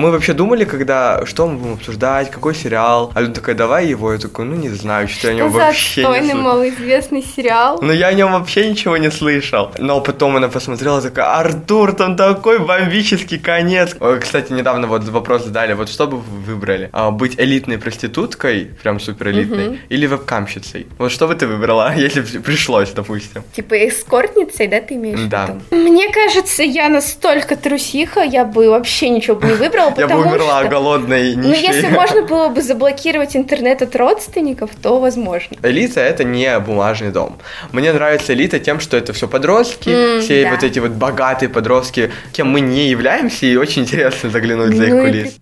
Мы вообще думали, когда, что мы будем обсуждать, какой сериал. А Люда такая, давай его. Я такой, ну не знаю, что я о нем Что вообще не слышал. малоизвестный сериал? Но я о нем вообще ничего не слышал. Но потом она посмотрела, такая, Артур, там такой бомбический конец. Кстати, недавно вот вопрос задали, вот что бы вы выбрали? А, быть элитной проституткой, прям супер элитной, или вебкамщицей? Вот что бы ты выбрала, если пришлось, допустим? Типа эскортницей, да, ты имеешь Да. в виду? Мне кажется, я настолько трусиха, я бы вообще ничего бы не выбрала, Я бы потому умерла что... голодной, Ну, нищей. если можно было бы заблокировать интернет от родственников, то возможно. Элита это не бумажный дом. Мне нравится элита тем, что это все подростки, М, все да. вот эти вот богатые подростки, кем мы не являемся, и очень интересно заглянуть за их Ну и кулис.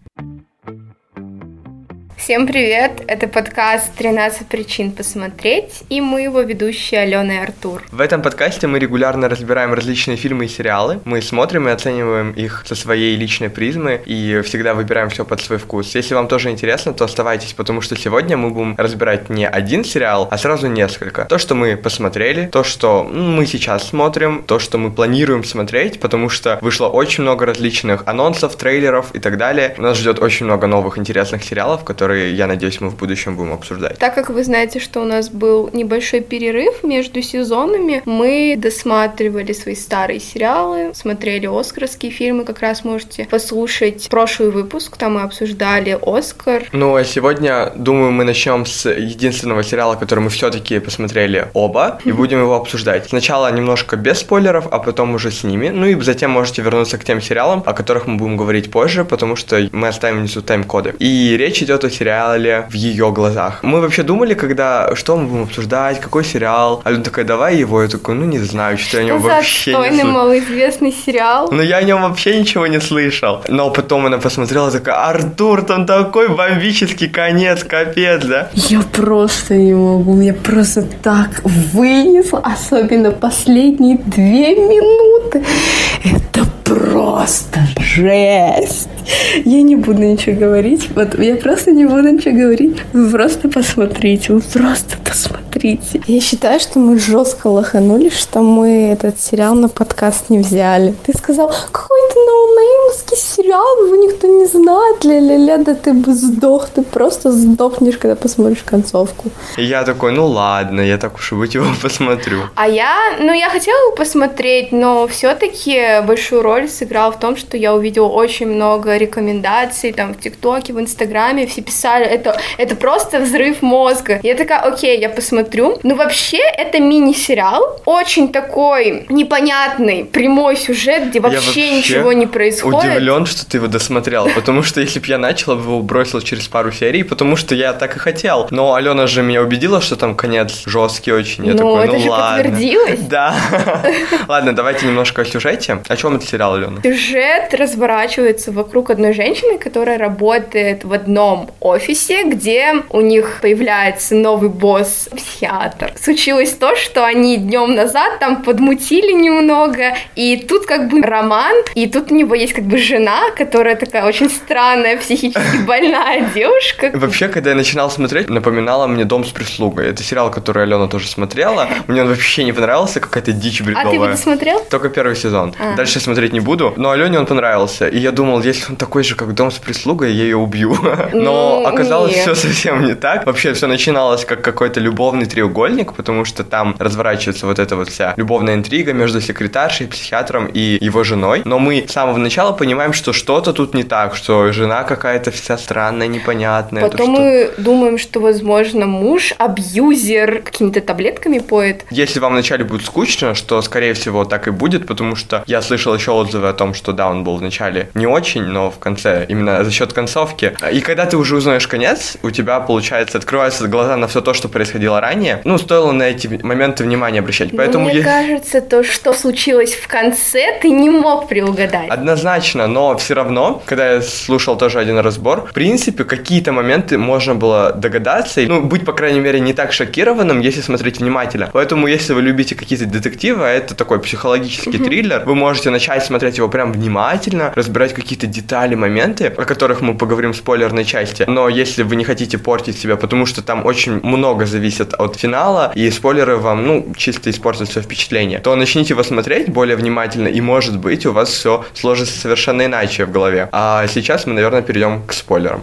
Всем привет! Это подкаст «13 причин посмотреть» и мы его ведущие Алена и Артур. В этом подкасте мы регулярно разбираем различные фильмы и сериалы. Мы смотрим и оцениваем их со своей личной призмы и всегда выбираем все под свой вкус. Если вам тоже интересно, то оставайтесь, потому что сегодня мы будем разбирать не один сериал, а сразу несколько. То, что мы посмотрели, то, что мы сейчас смотрим, то, что мы планируем смотреть, потому что вышло очень много различных анонсов, трейлеров и так далее. Нас ждет очень много новых интересных сериалов, которые, я надеюсь, мы в будущем будем обсуждать. Так как вы знаете, что у нас был небольшой перерыв между сезонами, мы досматривали свои старые сериалы, смотрели оскаровские фильмы, как раз можете послушать прошлый выпуск, там мы обсуждали Оскар. Ну, а сегодня, думаю, мы начнем с единственного сериала, который мы все-таки посмотрели оба, и будем его обсуждать. Сначала немножко без спойлеров, а потом уже с ними. Ну и затем можете вернуться к тем сериалам, о которых мы будем говорить позже, потому что мы оставим внизу тайм-коды. И речь идет о сериале в ее глазах. Мы вообще думали, когда, что мы будем обсуждать, какой сериал. А Люда такая, давай его. Я такой, ну не знаю, что я о Что нем вообще не слышал. малоизвестный сериал? Но я о нем вообще ничего не слышал. Но потом она посмотрела, такая, Артур, там такой бомбический конец, капец, да? Я просто не могу, меня просто так вынесло, особенно последние две минуты. Это просто жесть. Я не буду ничего говорить, вот я просто не буду ничего говорить. Вы просто посмотрите, вы просто посмотрите. Я считаю, что мы жестко лоханулись, что мы этот сериал на подкаст не взяли. Ты сказал, какой-то ноунеймский сериал, его никто не знает, ля-ля-ля, да ты бы сдох, ты просто сдохнешь, когда посмотришь концовку. И я такой, ну ладно, я так уж и быть его посмотрю. А я, ну, я хотела его посмотреть, но все-таки большую роль сыграл в том, что я увидела очень много рекомендаций там в ТикТоке, в Инстаграме, все писали, это, это просто взрыв мозга. Я такая, окей, я посмотрю. Ну, вообще, это мини-сериал, очень такой непонятный, прямой сюжет, где вообще, вообще ничего не происходит. Удивлен, что ты его досмотрел, потому что если бы я начал, я бы его бросил через пару серий, потому что я так и хотел. Но Алена же меня убедила, что там конец жесткий очень. Я Ну, такой, это ну же ладно. подтвердилось. Да. Ладно, давайте немножко о сюжете. О чем этот сериал, Алена? Сюжет разворачивается вокруг одной женщины, которая работает в одном офисе, где у них появляется новый босс, психиатр. Случилось то, что они днем назад там подмутили немного, и тут как бы роман, и тут у него есть как бы жена, которая такая очень странная, психически больная девушка. Вообще, когда я начинал смотреть, напоминала мне «Дом с прислугой». Это сериал, который Алена тоже смотрела. Мне он вообще не понравился, какая-то дичь А ты его бредовая. досмотрел? Только первый сезон. А. Дальше смотреть не буду. Но Алене он понравился. И я думал, если он такой же, как дом с прислугой, я ее убью. Но Ну, оказалось нет. все совсем не так. Вообще все начиналось как какой-то любовный треугольник, потому что там разворачивается вот эта вот вся любовная интрига между секретаршей, психиатром и его женой. Но мы с самого начала понимаем, что что-то тут не так, что жена какая-то вся странная, непонятная. то Потом что- мы думаем, что, возможно, муж абьюзер какими-то таблетками поет. Если вам вначале будет скучно, что, скорее всего, так и будет, потому что я слышал еще отзывы о том, что да, он был вначале не очень, но в конце, именно за счет концовки. И когда ты уже узнаешь конец, у тебя, получается, открываются глаза на все то, что происходило ранее. Ну, стоило на эти моменты внимания обращать. Поэтому Мне я- кажется, то, что случилось в конце, ты не мог приугадать. Однозначно, но все равно, когда я слушал тоже один разбор, в принципе, какие-то моменты можно было догадаться, и, ну, быть, по крайней мере, не так шокированным, если смотреть внимательно. Поэтому, если вы любите какие-то детективы, а это такой психологический триллер, вы можете начать смотреть его прям внимательно, разбирать какие-то детали, моменты, о которых мы поговорим в спойлерной части. Но если вы не хотите портить себя, потому что там очень много зависит от финала, и спойлеры вам, ну, чисто испортят все впечатление, то начните его смотреть более внимательно, и, может быть, у вас все сложится совершенно иначе в голове. А сейчас мы, наверное, перейдем к спойлерам.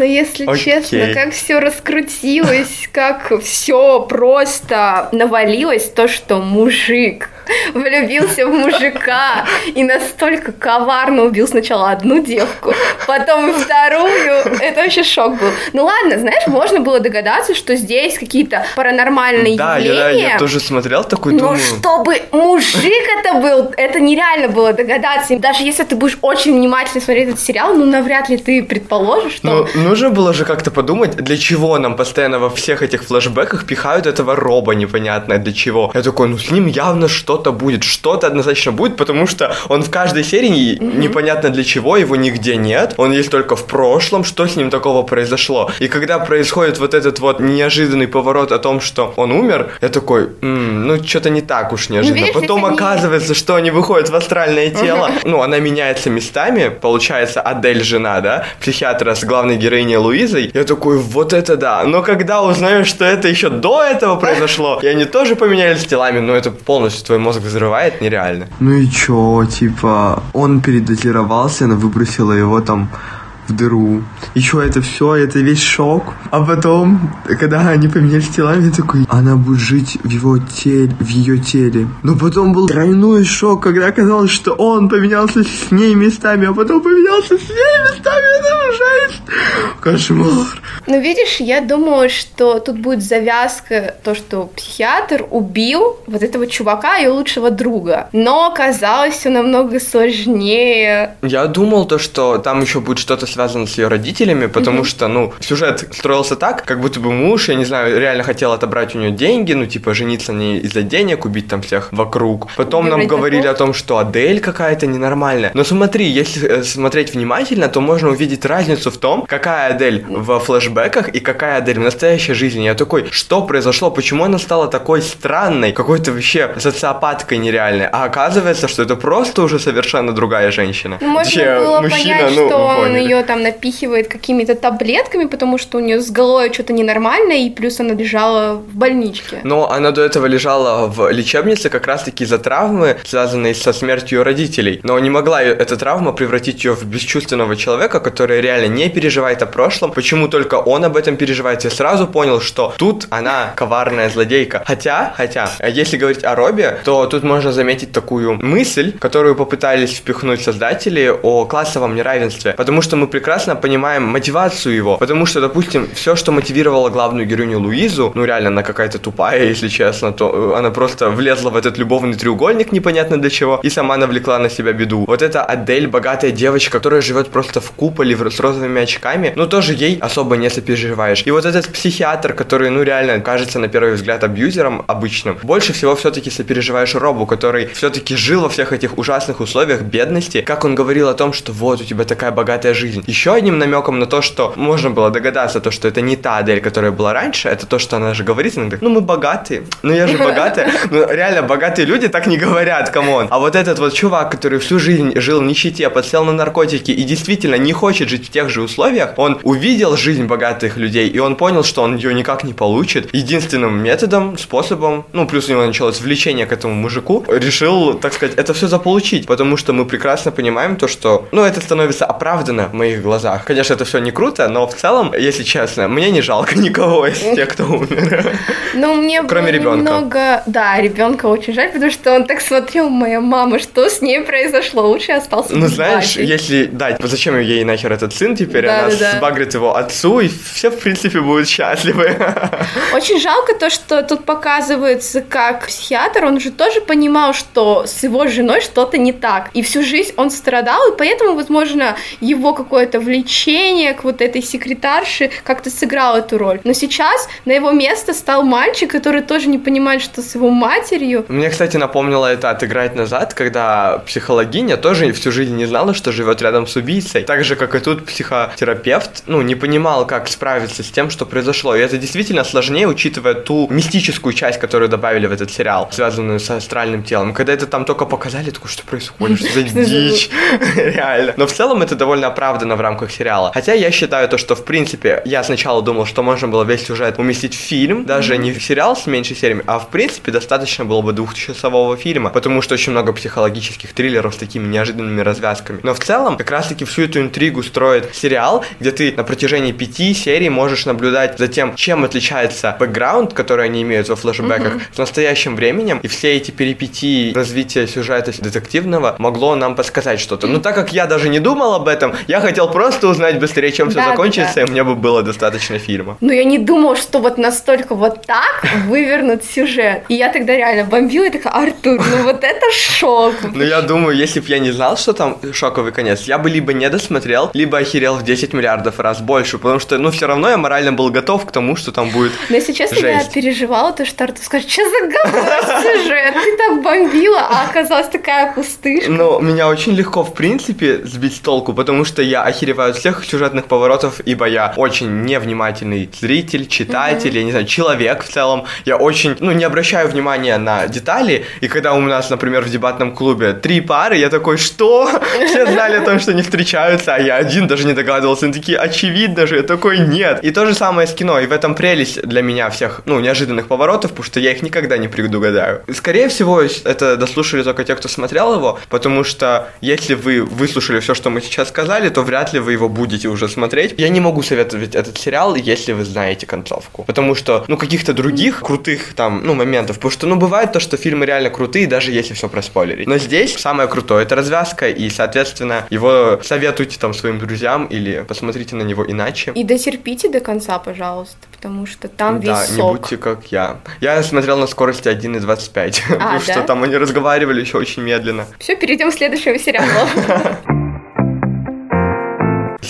Но если Окей. честно, как все раскрутилось, как все просто навалилось, то, что мужик влюбился в мужика и настолько коварно убил сначала одну девку, потом вторую. Это вообще шок был. Ну ладно, знаешь, можно было догадаться, что здесь какие-то паранормальные Да, явления. я тоже смотрел такой, Но думаю... чтобы мужик это был, это нереально было догадаться. И даже если ты будешь очень внимательно смотреть этот сериал, ну навряд ли ты предположишь, что Ну, нужно было же как-то подумать, для чего нам постоянно во всех этих флешбеках пихают этого роба непонятно для чего. Я такой, ну с ним явно что-то будет, что-то однозначно будет, потому что он в каждой серии непонятно для чего, его нигде нет, он есть только в прошлом, что с ним такого произошло. И когда происходит вот этот вот неожиданный поворот о том, что он умер, я такой, «М, ну что-то не так уж неожиданно. видишь, Потом это не- оказывается, что они выходят в астральное тело, ну, она меняется местами, получается, Адель жена, да, психиатра с главной героиней Луизой. Я такой, вот это да. Но когда узнаешь, что это еще до этого произошло, и они тоже поменялись телами, ну, это полностью твой мозг взрывает, нереально. Ну и чё, типа, он передозировался, она выбросила его там в дыру. И чё, это все, это весь шок. А потом, когда они поменялись телами, я такой, она будет жить в его теле, в ее теле. Но потом был тройной шок, когда оказалось, что он поменялся с ней местами, а потом поменялся с ней местами. Это жесть. Кошмар. Ну, видишь, я думаю, что тут будет завязка, то, что психиатр убил вот этого чувака и лучшего друга. Но оказалось все намного сложнее. Я думал то, что там еще будет что-то связано с ее родителями, потому что, ну, сюжет строился так, как будто бы муж, я не знаю, реально хотел отобрать у нее деньги, ну, типа, жениться на ней из-за денег, убить там всех вокруг. Потом нам Убивать говорили врагов. о том, что Адель какая-то ненормальная. Но смотри, если э, смотреть внимательно, то можно увидеть разницу в том, какая Адель во флешбеках и какая Адель в настоящей жизни. Я такой, что произошло? Почему она стала такой странной, какой-то вообще социопаткой нереальной? А оказывается, что это просто уже совершенно другая женщина. Ну, можно Точнее, было мужчина, понять, ну, что он ее там напихивает какими-то таблетками, потому что у нее с головой что-то ненормальное, и плюс она лежала в больничке. Но она до этого лежала в лечебнице как раз-таки из-за травмы, связанной со смертью родителей. Но не могла эта травма превратить ее в бесчувственного человека, который реально не переживает о прошлом. Почему только он об этом переживает? Я сразу понял, что тут она коварная злодейка. Хотя, хотя, если говорить о Робе, то тут можно заметить такую мысль, которую попытались впихнуть создатели о классовом неравенстве. Потому что мы прекрасно понимаем мотивацию его. Потому что, допустим, все, что мотивировало главную героиню Луизу, ну реально она какая-то тупая, если честно, то э, она просто влезла в этот любовный треугольник непонятно для чего и сама навлекла на себя беду. Вот эта Адель, богатая девочка, которая живет просто в куполе с розовыми очками, ну тоже ей особо не сопереживаешь. И вот этот психиатр, который, ну реально кажется на первый взгляд абьюзером обычным, больше всего все-таки сопереживаешь Робу, который все-таки жил во всех этих ужасных условиях бедности, как он говорил о том, что вот у тебя такая богатая жизнь. Еще одним намеком на то, что можно было догадаться, то, что это не та Адель, которая была раньше, это то, что она же говорит иногда, ну мы богатые, ну я же богатая. Ну реально, богатые люди так не говорят, come on. А вот этот вот чувак, который всю жизнь жил в нищете, подсел на наркотики и действительно не хочет жить в тех же условиях, он увидел жизнь богатых людей, и он понял, что он ее никак не получит. Единственным методом, способом, ну плюс у него началось влечение к этому мужику, решил, так сказать, это все заполучить, потому что мы прекрасно понимаем то, что, ну это становится оправдано в моих глазах. Конечно, это все не круто, но в целом, если честно, мне не жалко никого из тех, кто умер. Ну, мне Кроме ребенка. немного... Да, ребенка очень жаль, потому что он так смотрел, моя мама, что с ней произошло, лучше остался Ну, знаешь, если... Да, зачем ей нахер этот сын теперь? Да, Она да, да. сбагрит его отцу, и все, в принципе, будут счастливы. Очень жалко то, что тут показывается, как психиатр, он же тоже понимал, что с его женой что-то не так. И всю жизнь он страдал, и поэтому, возможно, его какое-то влечение к вот этой секретарше как-то сыграло эту роль. Но сейчас на его место стал мальчик, который тоже не понимает, что с его матерью. Мне, кстати, напомнило это отыграть назад, когда психологиня тоже всю жизнь не знала, что живет рядом с убийцей. Так же, как и тут психотерапевт, ну, не понимал, как справиться с тем, что произошло. И это действительно сложнее, учитывая ту мистическую часть, которую добавили в этот сериал, связанную с астральным телом. Когда это там только показали, такой, что происходит, Что за- дичь? Реально. Но в целом это довольно оправданно именно в рамках сериала. Хотя я считаю то, что в принципе я сначала думал, что можно было весь сюжет уместить в фильм, даже не в сериал с меньшей сериями, а в принципе достаточно было бы двухчасового фильма, потому что очень много психологических триллеров с такими неожиданными развязками. Но в целом как раз-таки всю эту интригу строит сериал, где ты на протяжении пяти серий можешь наблюдать за тем, чем отличается бэкграунд, который они имеют во флешбеках, mm-hmm. с настоящим временем, и все эти перипетии развития сюжета детективного могло нам подсказать что-то. Но так как я даже не думал об этом, я хотел просто узнать быстрее, чем все да, закончится, да. и мне бы было достаточно фильма. Но я не думал, что вот настолько вот так вывернут сюжет. И я тогда реально бомбила и такая, Артур, ну вот это шок. Ну я думаю, если бы я не знал, что там шоковый конец, я бы либо не досмотрел, либо охерел в 10 миллиардов раз больше, потому что, ну, все равно я морально был готов к тому, что там будет Но если честно, я переживала, то что Артур скажет, что за говно сюжет, ты так бомбила, а оказалась такая пустышка. Ну, меня очень легко, в принципе, сбить с толку, потому что я охереваю от всех сюжетных поворотов, ибо я очень невнимательный зритель, читатель, mm-hmm. я не знаю, человек в целом. Я очень, ну, не обращаю внимания на детали, и когда у нас, например, в дебатном клубе три пары, я такой, что? Все знали о том, что они встречаются, а я один даже не догадывался. Они такие, очевидно же, я такой, нет. И то же самое с кино, и в этом прелесть для меня всех, ну, неожиданных поворотов, потому что я их никогда не предугадаю. Скорее всего, это дослушали только те, кто смотрел его, потому что если вы выслушали все, что мы сейчас сказали, то вряд ли вы его будете уже смотреть. Я не могу советовать этот сериал, если вы знаете концовку. Потому что, ну, каких-то других крутых там, ну, моментов. Потому что, ну, бывает то, что фильмы реально крутые, даже если все проспойлерить. Но здесь самое крутое — это развязка, и, соответственно, его советуйте там своим друзьям или посмотрите на него иначе. И дотерпите до конца, пожалуйста, потому что там да, весь сок. не будьте как я. Я смотрел на скорости 1,25, а, потому да? что там они разговаривали еще очень медленно. Все, перейдем к следующему сериалу.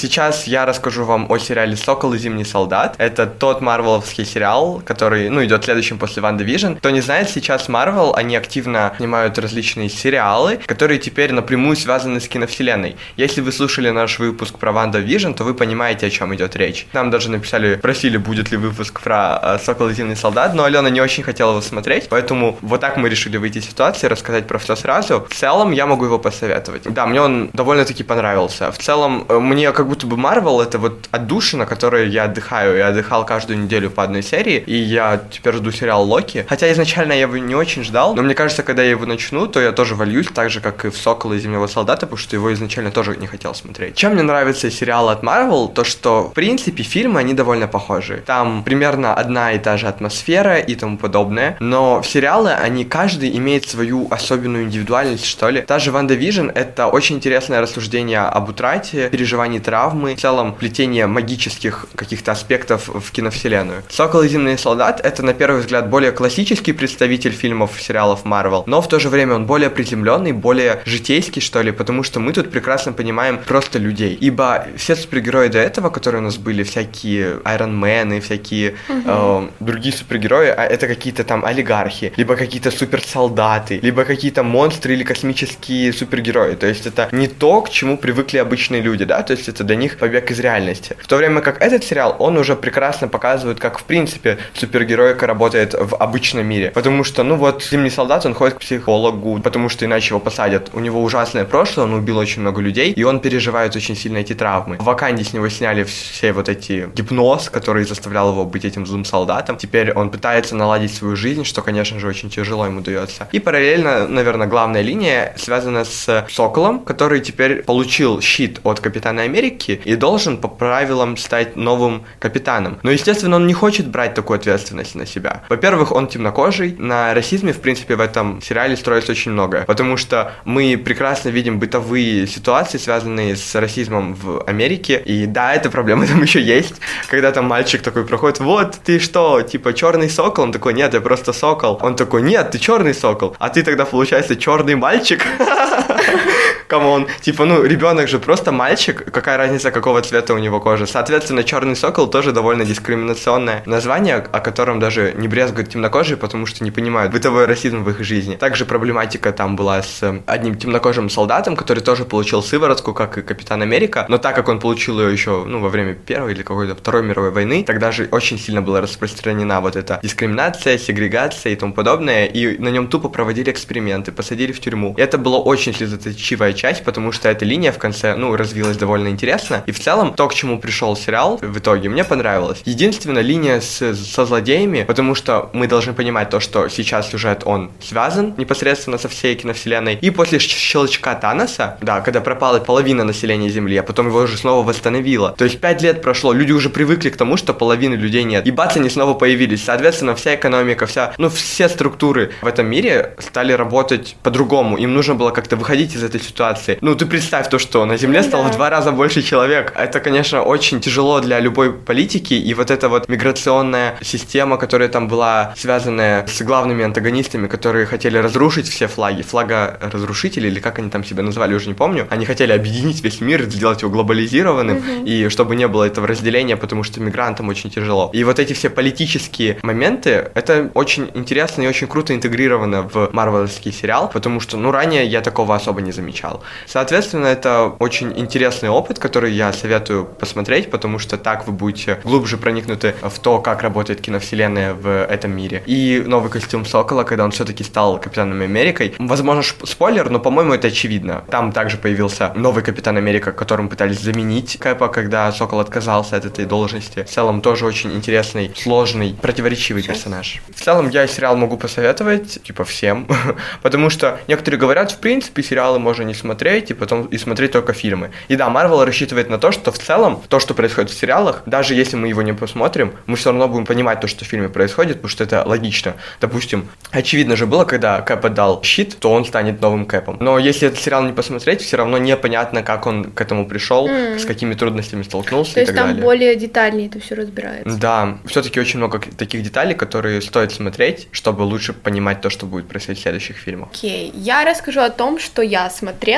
Сейчас я расскажу вам о сериале «Сокол и Зимний солдат». Это тот марвеловский сериал, который, ну, идет следующим после Ван Division. Кто не знает, сейчас Марвел, они активно снимают различные сериалы, которые теперь напрямую связаны с киновселенной. Если вы слушали наш выпуск про Ван Division, то вы понимаете, о чем идет речь. Нам даже написали, просили, будет ли выпуск про э, «Сокол и Зимний солдат», но Алена не очень хотела его смотреть, поэтому вот так мы решили выйти из ситуации, рассказать про все сразу. В целом, я могу его посоветовать. Да, мне он довольно-таки понравился. В целом, э, мне как будто бы Марвел это вот отдушина, которой я отдыхаю. Я отдыхал каждую неделю по одной серии, и я теперь жду сериал Локи. Хотя изначально я его не очень ждал, но мне кажется, когда я его начну, то я тоже вольюсь, так же, как и в Сокола и Зимнего Солдата, потому что его изначально тоже не хотел смотреть. Чем мне нравится сериал от Марвел, то что, в принципе, фильмы, они довольно похожи. Там примерно одна и та же атмосфера и тому подобное, но в сериалы они каждый имеет свою особенную индивидуальность, что ли. Та же WandaVision — это очень интересное рассуждение об утрате, переживании травм, травмы, в целом плетение магических каких-то аспектов в киновселенную. «Сокол и Зимний солдат» — это, на первый взгляд, более классический представитель фильмов, сериалов Марвел, но в то же время он более приземленный, более житейский, что ли, потому что мы тут прекрасно понимаем просто людей. Ибо все супергерои до этого, которые у нас были, всякие Айронмены, всякие угу. э, другие супергерои, а это какие-то там олигархи, либо какие-то суперсолдаты, либо какие-то монстры или космические супергерои. То есть это не то, к чему привыкли обычные люди, да, то есть это для них побег из реальности. В то время как этот сериал, он уже прекрасно показывает, как в принципе супергероика работает в обычном мире. Потому что, ну вот, Зимний солдат, он ходит к психологу, потому что иначе его посадят. У него ужасное прошлое, он убил очень много людей, и он переживает очень сильно эти травмы. В Ваканде с него сняли все вот эти гипноз, который заставлял его быть этим злым солдатом. Теперь он пытается наладить свою жизнь, что, конечно же, очень тяжело ему дается. И параллельно, наверное, главная линия связана с Соколом, который теперь получил щит от Капитана Америки, Рикки и должен по правилам стать новым капитаном. Но, естественно, он не хочет брать такую ответственность на себя. Во-первых, он темнокожий. На расизме, в принципе, в этом сериале строится очень многое. Потому что мы прекрасно видим бытовые ситуации, связанные с расизмом в Америке. И да, эта проблема там еще есть. Когда там мальчик такой проходит, вот, ты что, типа черный сокол? Он такой, нет, я просто сокол. Он такой, нет, ты черный сокол. А ты тогда, получается, черный мальчик? Come on. Типа, ну, ребенок же просто мальчик. Какая разница, какого цвета у него кожа. Соответственно, черный сокол тоже довольно дискриминационное название, о котором даже не брезгуют темнокожие, потому что не понимают бытовой расизм в их жизни. Также проблематика там была с э, одним темнокожим солдатом, который тоже получил сыворотку, как и Капитан Америка, но так как он получил ее еще, ну, во время Первой или какой-то Второй мировой войны, тогда же очень сильно была распространена вот эта дискриминация, сегрегация и тому подобное, и на нем тупо проводили эксперименты, посадили в тюрьму. И это было очень слезоточивая часть, потому что эта линия в конце, ну, развилась довольно интересно. И в целом, то, к чему пришел сериал в итоге, мне понравилось. Единственная линия с, со злодеями, потому что мы должны понимать то, что сейчас сюжет, он связан непосредственно со всей киновселенной. И после щелчка Таноса, да, когда пропала половина населения Земли, а потом его уже снова восстановило. То есть пять лет прошло, люди уже привыкли к тому, что половины людей нет. И бац, они снова появились. Соответственно, вся экономика, вся, ну, все структуры в этом мире стали работать по-другому. Им нужно было как-то выходить из этой ситуации. Ну, ты представь то, что на Земле стало в два раза больше человек. Это, конечно, очень тяжело для любой политики. И вот эта вот миграционная система, которая там была связанная с главными антагонистами, которые хотели разрушить все флаги. Флага разрушителей, или как они там себя называли, уже не помню. Они хотели объединить весь мир, сделать его глобализированным, mm-hmm. и чтобы не было этого разделения, потому что мигрантам очень тяжело. И вот эти все политические моменты, это очень интересно и очень круто интегрировано в марвеловский сериал, потому что, ну, ранее я такого особо не замечал. Соответственно, это очень интересный опыт, который я советую посмотреть, потому что так вы будете глубже проникнуты в то, как работает киновселенная в этом мире. И новый костюм Сокола, когда он все-таки стал Капитаном Америкой. Возможно, спойлер, но, по-моему, это очевидно. Там также появился новый Капитан Америка, которым пытались заменить Кэпа, когда Сокол отказался от этой должности. В целом, тоже очень интересный, сложный, противоречивый персонаж. В целом, я сериал могу посоветовать, типа, всем, потому что некоторые говорят, в принципе, сериалы можно не смотреть, и потом и смотреть только фильмы. И да, Марвел рассчитывает на то, что в целом, то, что происходит в сериалах, даже если мы его не посмотрим, мы все равно будем понимать то, что в фильме происходит, потому что это логично. Допустим, очевидно же было, когда Кэп отдал щит, то он станет новым Кэпом. Но если этот сериал не посмотреть, все равно непонятно, как он к этому пришел, mm. с какими трудностями столкнулся то и так там далее. более детальнее это все разбирается. Да, все-таки очень много таких деталей, которые стоит смотреть, чтобы лучше понимать то, что будет происходить в следующих фильмах. Окей, okay. я расскажу о том, что я смотрела.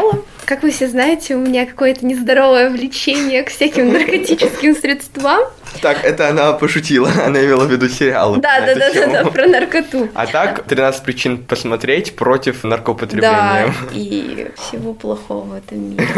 Как вы все знаете, у меня какое-то нездоровое влечение к всяким наркотическим средствам. Так, это она пошутила, она имела в виду сериалы. Да, да, да, да, да, про наркоту. А так, 13 причин посмотреть против наркоупотребления. Да, и всего плохого в этом мире.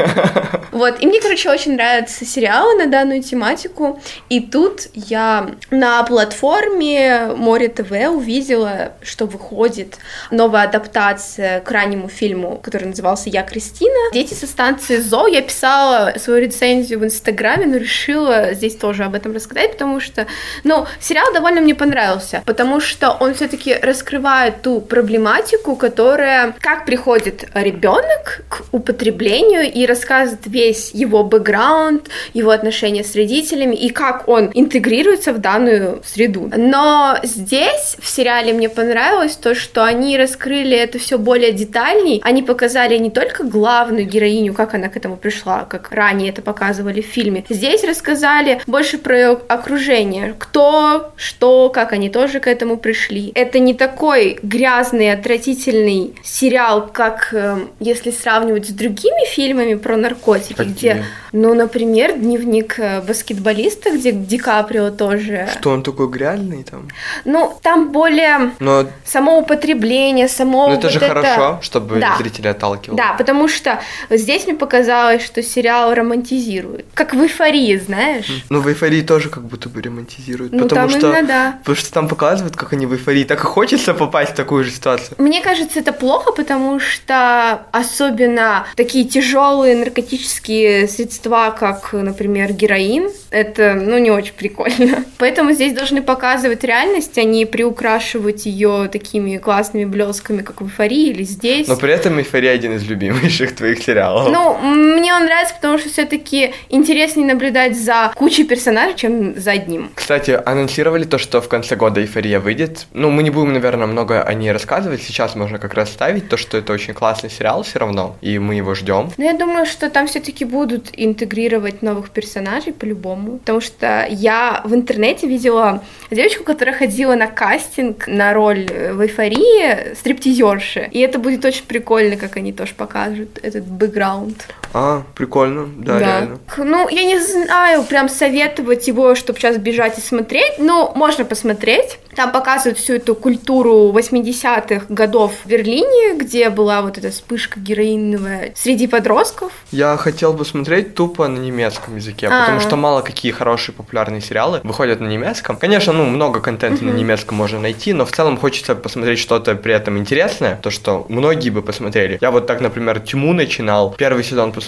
Вот, и мне, короче, очень нравятся сериалы на данную тематику, и тут я на платформе Море ТВ увидела, что выходит новая адаптация к раннему фильму, который назывался «Я Кристина». Дети со станции ЗО. Я писала свою рецензию в Инстаграме, но решила здесь тоже об этом рассказать сказать, потому что, ну, сериал довольно мне понравился, потому что он все-таки раскрывает ту проблематику, которая, как приходит ребенок к употреблению и рассказывает весь его бэкграунд, его отношения с родителями и как он интегрируется в данную среду. Но здесь в сериале мне понравилось то, что они раскрыли это все более детальней, они показали не только главную героиню, как она к этому пришла, как ранее это показывали в фильме, здесь рассказали больше про окружение. Кто, что, как они тоже к этому пришли. Это не такой грязный, отвратительный сериал, как э, если сравнивать с другими фильмами про наркотики, Какие? где, ну, например, дневник э, баскетболиста, где Ди Каприо тоже. Что он такой грязный там? Ну, там более Но... само употребление, само. Ну, это вот же это... хорошо, чтобы да. зрители отталкивал. Да, потому что здесь мне показалось, что сериал романтизирует. Как в эйфории, знаешь? Ну, в эйфории тоже как будто бы романтизируют. Ну, потому там что, именно, да. Потому что там показывают, как они в эйфории. Так и хочется попасть в такую же ситуацию. Мне кажется, это плохо, потому что особенно такие тяжелые наркотические средства, как, например, героин, это, ну, не очень прикольно. Поэтому здесь должны показывать реальность, а не приукрашивать ее такими классными блесками, как в эйфории или здесь. Но при этом эйфория один из любимейших твоих сериалов. Ну, мне он нравится, потому что все-таки интереснее наблюдать за кучей персонажей, чем за одним. Кстати, анонсировали то, что в конце года «Эйфория» выйдет. Ну, мы не будем, наверное, много о ней рассказывать. Сейчас можно как раз ставить то, что это очень классный сериал все равно, и мы его ждем. Но я думаю, что там все-таки будут интегрировать новых персонажей по-любому. Потому что я в интернете видела девочку, которая ходила на кастинг на роль в «Эйфории» стриптизерши. И это будет очень прикольно, как они тоже покажут этот бэкграунд. А, прикольно, да, Да. реально. Ну, я не знаю, прям советовать его, чтобы сейчас бежать и смотреть, но можно посмотреть. Там показывают всю эту культуру 80-х годов в Берлине, где была вот эта вспышка героиновая среди подростков. Я хотел бы смотреть тупо на немецком языке, А. потому что мало какие хорошие популярные сериалы выходят на немецком. Конечно, ну, много контента на немецком можно найти, но в целом хочется посмотреть что-то при этом интересное, то, что многие бы посмотрели. Я вот так, например, Тьму начинал, первый сезон посмотрел.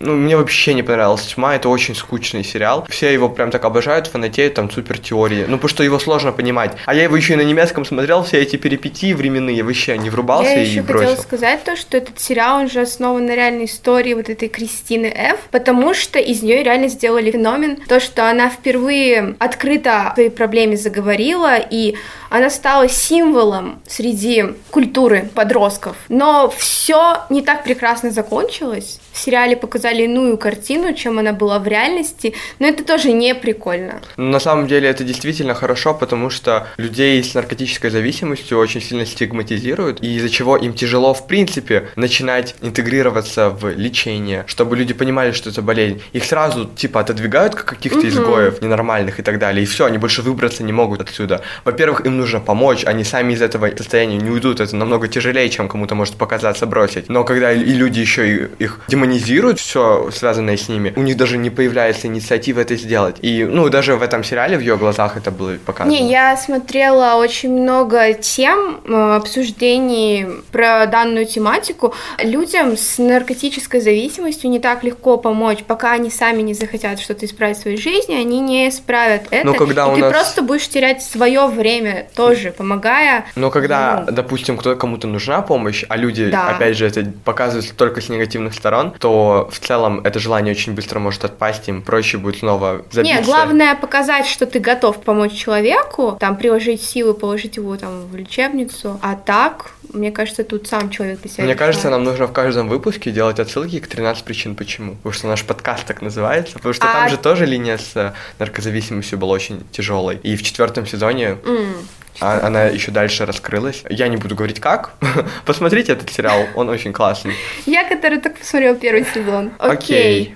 Ну, мне вообще не понравилась Тьма, это очень скучный сериал. Все его прям так обожают, фанатеют, там супер теории. Ну, потому что его сложно понимать. А я его еще и на немецком смотрел, все эти перипетии временные, вообще не врубался Я и еще бросил. хотела сказать то, что этот сериал, он же основан на реальной истории вот этой Кристины Ф, потому что из нее реально сделали феномен, то, что она впервые открыто о своей проблеме заговорила, и она стала символом среди культуры подростков. Но все не так прекрасно закончилось. В сериале показали иную картину, чем она была в реальности, но это тоже не прикольно. На самом деле это действительно хорошо, потому что людей с наркотической зависимостью очень сильно стигматизируют, и из-за чего им тяжело, в принципе, начинать интегрироваться в лечение, чтобы люди понимали, что это болезнь. Их сразу, типа, отодвигают как каких-то изгоев ненормальных и так далее, и все, они больше выбраться не могут отсюда. Во-первых, им нужно помочь, они сами из этого состояния не уйдут, это намного тяжелее, чем кому-то может показаться бросить. Но когда и люди еще их демонизируют, все связанное с ними, у них даже не появляется инициатива это сделать. И, ну, даже в этом сериале в ее глазах это было показано. Не, я смотрела очень много тем, э, обсуждений про данную тематику. Людям с наркотической зависимостью не так легко помочь, пока они сами не захотят что-то исправить в своей жизни, они не исправят это. Но когда и ты нас- просто будешь терять свое время тоже, помогая. Но когда, Ну. допустим, кто кому-то нужна помощь, а люди, Да. опять же, это показывают только с негативных сторон, то в целом это желание очень быстро может отпасть, им проще будет снова забиться. Не, главное показать, что ты готов помочь человеку, там приложить силы, положить его там в лечебницу. А так, мне кажется, тут сам человек для себя Мне кажется, нам нужно в каждом выпуске делать отсылки к 13 причин почему. Потому что наш подкаст так называется. Потому что там А- же тоже линия с наркозависимостью была очень тяжелой. И в четвертом сезоне М. а- она еще дальше раскрылась. Я не буду говорить как. Посмотрите этот сериал, он очень классный. Я, который только посмотрел первый сезон. Окей.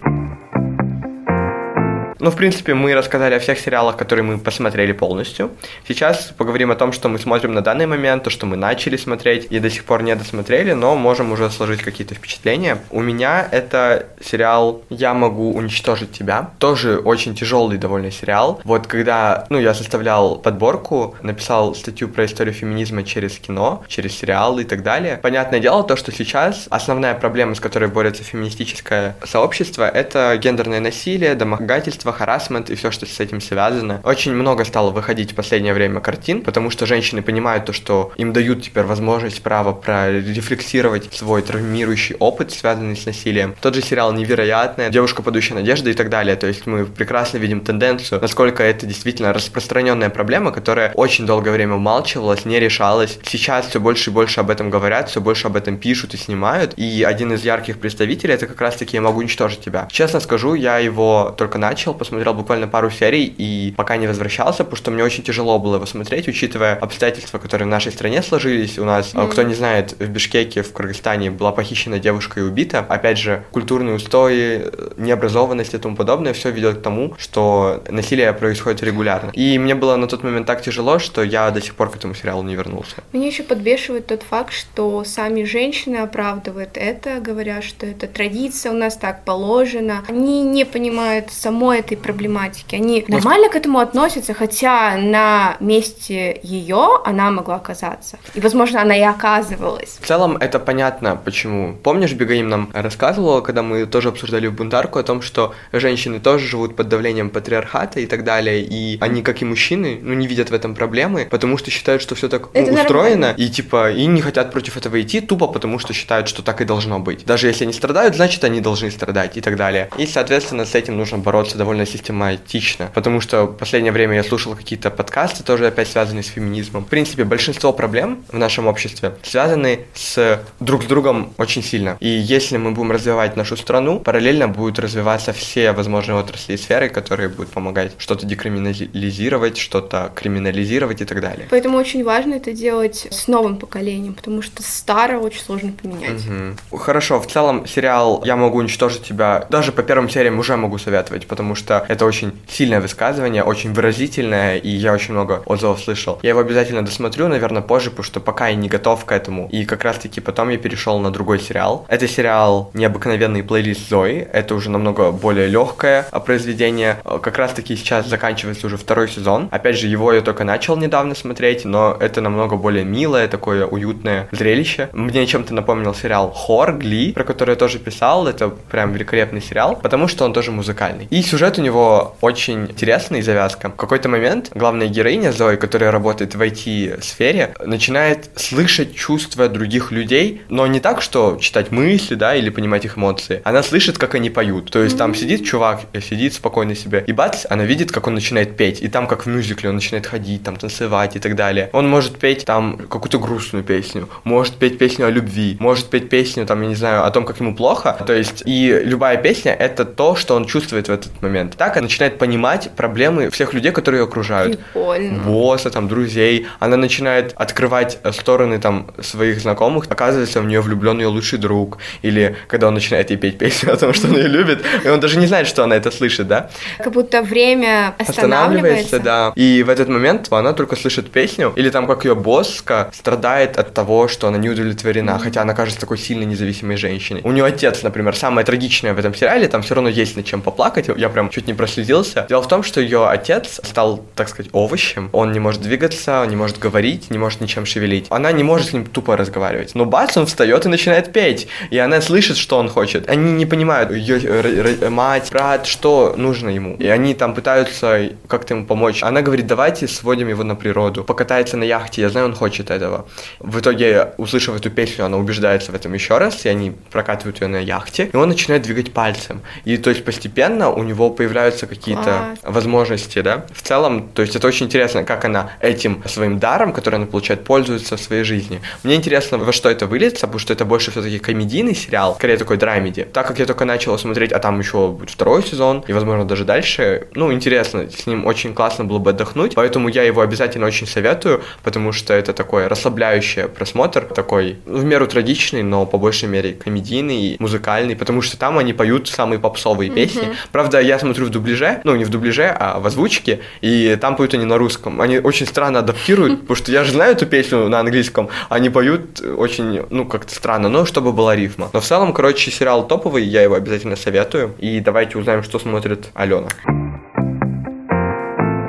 Ну, в принципе, мы рассказали о всех сериалах, которые мы посмотрели полностью. Сейчас поговорим о том, что мы смотрим на данный момент, то, что мы начали смотреть и до сих пор не досмотрели, но можем уже сложить какие-то впечатления. У меня это сериал «Я могу уничтожить тебя». Тоже очень тяжелый довольно сериал. Вот когда, ну, я составлял подборку, написал статью про историю феминизма через кино, через сериалы и так далее. Понятное дело, то, что сейчас основная проблема, с которой борется феминистическое сообщество, это гендерное насилие, домогательство, харасмент и все, что с этим связано. Очень много стало выходить в последнее время картин, потому что женщины понимают то, что им дают теперь возможность, право прорефлексировать свой травмирующий опыт, связанный с насилием. Тот же сериал «Невероятная», «Девушка, подающая надежды» и так далее. То есть мы прекрасно видим тенденцию, насколько это действительно распространенная проблема, которая очень долгое время умалчивалась, не решалась. Сейчас все больше и больше об этом говорят, все больше об этом пишут и снимают. И один из ярких представителей это как раз-таки «Я могу уничтожить тебя». Честно скажу, я его только начал, посмотрел буквально пару серий и пока не возвращался, потому что мне очень тяжело было его смотреть, учитывая обстоятельства, которые в нашей стране сложились. У нас, э, кто не знает, в Бишкеке, в Кыргызстане была похищена девушка и убита. Опять же, культурные устои, э, необразованность и тому подобное, все ведет к тому, что насилие происходит регулярно. И мне было на тот момент так тяжело, что я до сих пор к этому сериалу не вернулся. Меня еще подбешивает тот факт, что сами женщины оправдывают это, говоря, что это традиция, у нас так положено. Они не понимают самой этой проблематики. Они нормально к этому относятся, хотя на месте ее она могла оказаться. И, возможно, она и оказывалась. В целом это понятно, почему. Помнишь, Бегаим нам рассказывала, когда мы тоже обсуждали бунтарку о том, что женщины тоже живут под давлением патриархата и так далее, и они, как и мужчины, ну, не видят в этом проблемы, потому что считают, что все так ну, Это устроено, нормально. и типа, и не хотят против этого идти, тупо потому что считают, что так и должно быть. Даже если они страдают, значит, они должны страдать и так далее. И, соответственно, с этим нужно бороться довольно довольно систематично, потому что в последнее время я слушал какие-то подкасты, тоже опять связанные с феминизмом. В принципе, большинство проблем в нашем обществе связаны с друг с другом очень сильно. И если мы будем развивать нашу страну, параллельно будут развиваться все возможные отрасли и сферы, которые будут помогать что-то декриминализировать, что-то криминализировать и так далее. Поэтому очень важно это делать с новым поколением, потому что старое очень сложно поменять. Угу. Хорошо, в целом сериал «Я могу уничтожить тебя» даже по первым сериям уже могу советовать, потому что это очень сильное высказывание, очень выразительное, и я очень много отзывов слышал. Я его обязательно досмотрю, наверное, позже, потому что пока я не готов к этому. И как раз-таки потом я перешел на другой сериал. Это сериал «Необыкновенный плейлист Зои». Это уже намного более легкое произведение. Как раз-таки сейчас заканчивается уже второй сезон. Опять же, его я только начал недавно смотреть, но это намного более милое, такое уютное зрелище. Мне чем-то напомнил сериал «Хор», «Гли», про который я тоже писал. Это прям великолепный сериал, потому что он тоже музыкальный. И сюжет у него очень интересный, завязка. В какой-то момент главная героиня Зои, которая работает в IT-сфере, начинает слышать чувства других людей, но не так, что читать мысли, да, или понимать их эмоции. Она слышит, как они поют. То есть там сидит чувак, сидит спокойно себе, и бац, она видит, как он начинает петь. И там, как в мюзикле, он начинает ходить, там, танцевать и так далее. Он может петь там какую-то грустную песню, может петь песню о любви, может петь песню, там, я не знаю, о том, как ему плохо. То есть, и любая песня — это то, что он чувствует в этот момент. Так она начинает понимать проблемы всех людей, которые ее окружают. Прикольно. Босса, там, друзей. Она начинает открывать стороны там своих знакомых. Оказывается, в нее влюблен ее лучший друг. Или когда он начинает ей петь песню о том, что он ее любит, и он даже не знает, что она это слышит, да? Как будто время останавливается. да. И в этот момент она только слышит песню, или там как ее босска страдает от того, что она не удовлетворена, mm-hmm. хотя она кажется такой сильной независимой женщиной. У нее отец, например, самое трагичное в этом сериале, там все равно есть над чем поплакать, я прям чуть не прослезился. Дело в том, что ее отец стал, так сказать, овощем, он не может двигаться, он не может говорить, не может ничем шевелить. Она не может с ним тупо разговаривать. Но бац, он встает и начинает петь, и она слышит, что он хочет. Они не понимают, ее мать, брат, что нужно ему. И они там пытаются как-то ему помочь. Она говорит, давайте сводим его на природу, покатается на яхте, я знаю, он хочет этого. В итоге, услышав эту песню, она убеждается в этом еще раз, и они прокатывают ее на яхте, и он начинает двигать пальцем. И то есть постепенно у него появляются какие-то возможности, да. В целом, то есть это очень интересно, как она этим своим даром, который она получает, пользуется в своей жизни. Мне интересно, во что это выльется, потому что это больше все-таки комедийный сериал, скорее такой драмеди. Так как я только начал смотреть, а там еще будет второй сезон, и, возможно, даже дальше, ну, интересно, с ним очень классно было бы отдохнуть, поэтому я его обязательно очень советую, потому что это такой расслабляющий просмотр, такой, в меру трагичный, но по большей мере комедийный, музыкальный, потому что там они поют самые попсовые mm-hmm. песни. Правда, я смотрю в дубляже, ну, не в дубляже, а в озвучке, и там поют они на русском. Они очень странно адаптируют, потому что я же знаю эту песню на английском, они поют очень, ну, как-то странно, но чтобы была рифма. Но в целом, короче, сериал топовый, я его обязательно советую. И давайте узнаем, что смотрит Алена.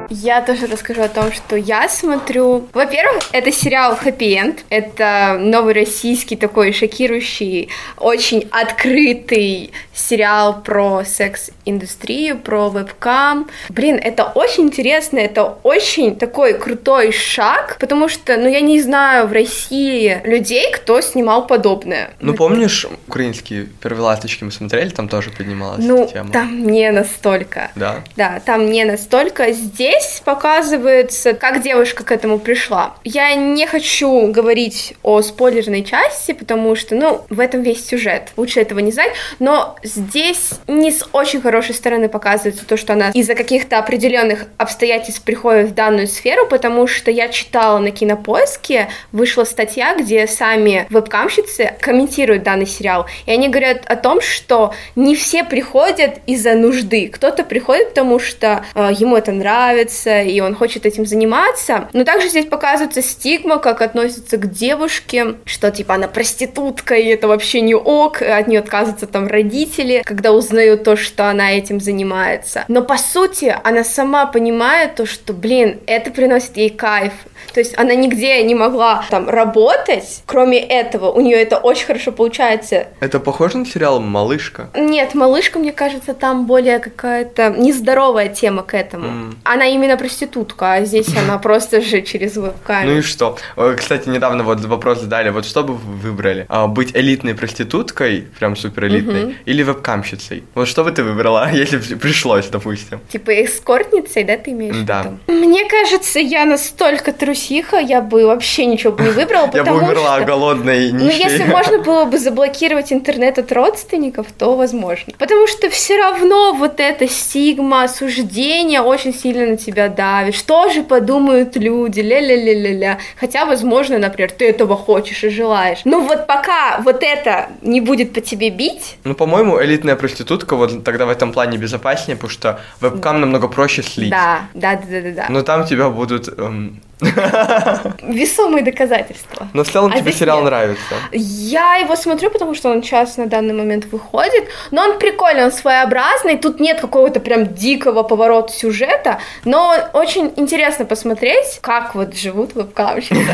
Я тоже расскажу о том, что я смотрю. Во-первых, это сериал Happy End. Это новый российский такой шокирующий, очень открытый сериал про секс-индустрию, про вебкам. Блин, это очень интересно, это очень такой крутой шаг, потому что, ну, я не знаю в России людей, кто снимал подобное. Ну, помнишь, украинские перволасточки мы смотрели, там тоже поднималась ну, эта тема. там не настолько. Да? Да, там не настолько. Здесь показывается, как девушка к этому пришла. Я не хочу говорить о спойлерной части, потому что, ну, в этом весь сюжет. Лучше этого не знать. Но здесь не с очень хорошей стороны показывается то, что она из-за каких-то определенных обстоятельств приходит в данную сферу, потому что я читала на кинопоиске, вышла статья, где сами вебкамщицы комментируют данный сериал. И они говорят о том, что не все приходят из-за нужды. Кто-то приходит, потому что э, ему это нравится, и он хочет этим заниматься. Но также здесь показывается стигма, как относится к девушке, что типа она проститутка, и это вообще не ок, от нее отказываются там родители, когда узнают то, что она этим занимается. Но по сути она сама понимает то, что, блин, это приносит ей кайф, то есть она нигде не могла там работать, кроме этого. У нее это очень хорошо получается. Это похоже на сериал «Малышка»? Нет, «Малышка», мне кажется, там более какая-то нездоровая тема к этому. Mm. Она именно проститутка, а здесь она просто же через веб-камеру. Ну и что? Кстати, недавно вот вопрос задали, вот что бы вы выбрали? А, быть элитной проституткой, прям супер элитной, или вебкамщицей. Вот что бы ты выбрала, если пришлось, допустим? Типа эскортницей, да, ты имеешь Да. в виду? Мне кажется, я настолько трусиха, я бы вообще ничего бы не выбрала, Я бы потому умерла что... голодной, Ну, нищей. если можно было бы заблокировать интернет от родственников, то возможно. Потому что все равно вот эта стигма, осуждение очень сильно на тебя давит. Что же подумают люди? Ля-ля-ля-ля-ля. Хотя, возможно, например, ты этого хочешь и желаешь. Но вот пока вот это не будет по тебе бить, Ну, по-моему, элитная проститутка вот тогда в этом плане безопаснее, потому что вебкам намного проще слить. да, да, да, да, да, да. Но там тебя будут... эм, Весомые доказательства. Но в целом А тебе сериал нет. нравится. Я его смотрю, потому что он сейчас на данный момент выходит, но он прикольный, он своеобразный, тут нет какого-то прям дикого поворота сюжета, но очень интересно посмотреть, как вот живут вебкамщицы.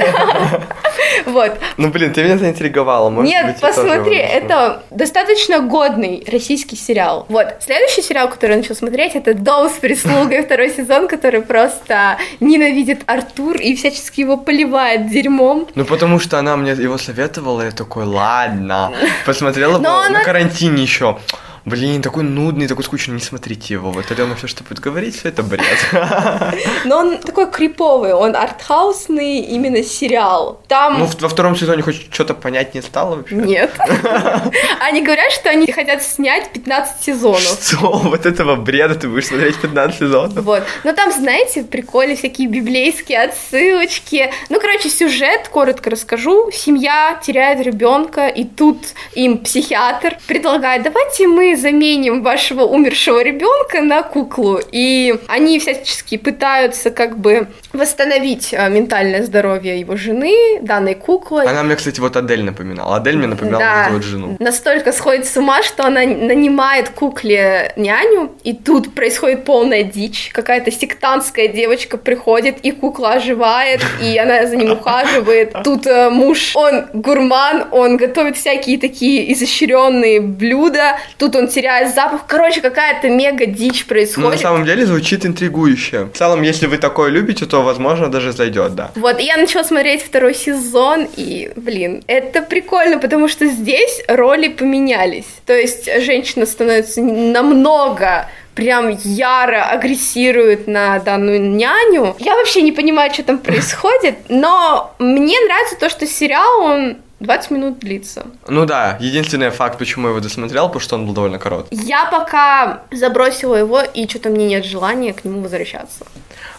Вот. Ну, блин, ты меня заинтриговала. Может Нет, быть, посмотри, это достаточно годный российский сериал. Вот, следующий сериал, который я начала смотреть, это «Дом с прислугой», второй сезон, который просто ненавидит Артур и всячески его поливает дерьмом. Ну, потому что она мне его советовала, я такой, ладно. Посмотрела на карантине еще. Блин, такой нудный, такой скучный, не смотрите его. Вот Алена все, что будет говорить, все это бред. Но он такой криповый, он артхаусный именно сериал. Там... Ну, во втором сезоне хоть что-то понять не стало вообще. Нет. Они говорят, что они хотят снять 15 сезонов. Что? Вот этого бреда ты будешь смотреть 15 сезонов? Вот. Но там, знаете, прикольные всякие библейские отсылочки. Ну, короче, сюжет, коротко расскажу. Семья теряет ребенка, и тут им психиатр предлагает, давайте мы заменим вашего умершего ребенка на куклу. И они всячески пытаются как бы восстановить э, ментальное здоровье его жены, данной куклы. Она мне, кстати, вот Адель напоминала. Адель мне напоминала Да. вот вот жену. Настолько сходит с ума, что она нанимает кукле няню, и тут происходит полная дичь. Какая-то сектантская девочка приходит, и кукла оживает, и она за ним ухаживает. Тут э, муж, он гурман, он готовит всякие такие изощренные блюда. Тут он теряет запах. Короче, какая-то мега дичь Ну, на происходит. самом деле звучит интригующе. В целом, если вы такое любите, то, возможно, даже зайдет, да. Вот, и я начала смотреть второй сезон, и, блин, это прикольно, потому что здесь роли поменялись. То есть женщина становится намного прям яро агрессирует на данную няню. Я вообще не понимаю, что там происходит, но мне нравится то, что сериал, он 20 минут длится. Ну да, единственный факт, почему я его досмотрел, потому что он был довольно короткий. Я пока забросила его, и что-то мне нет желания к нему возвращаться.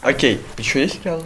Окей, еще есть сериалы?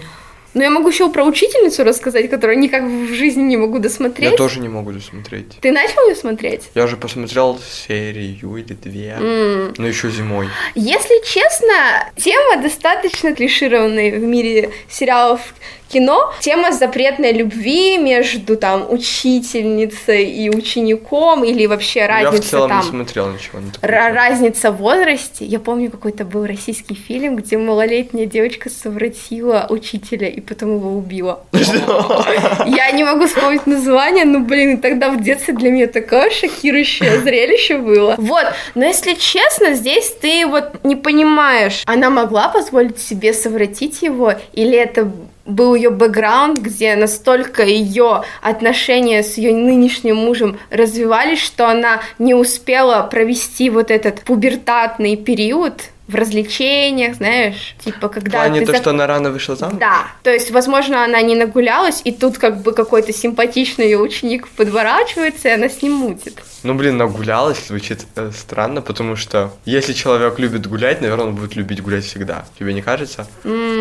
Но я могу еще про учительницу рассказать, которую никак в жизни не могу досмотреть. Я тоже не могу досмотреть. Ты начал ее смотреть? Я уже посмотрел серию или две, М. но еще зимой. Если честно, тема достаточно клишированная в мире сериалов кино. Тема запретной любви между там учительницей и учеником или вообще я в разница целом там не смотрел ничего. Ра- тему. разница в возрасте. Я помню, какой-то был российский фильм, где малолетняя девочка совратила учителя и потом его убила. Я не могу вспомнить название, но, блин, тогда в детстве для меня такое шокирующее зрелище было. Вот, но если честно, здесь ты вот не понимаешь, она могла позволить себе совратить его, или это был ее бэкграунд, где настолько ее отношения с ее нынешним мужем развивались, что она не успела провести вот этот пубертатный период в развлечениях, знаешь, типа В когда плане ты то, зак- что она рано вышла замуж? да, то есть, возможно, она не нагулялась, и тут как бы какой-то симпатичный ученик подворачивается, и она с ним мутит. Ну, блин, нагулялась звучит э, странно, потому что если человек любит гулять, наверное, он будет любить гулять всегда. Тебе не кажется?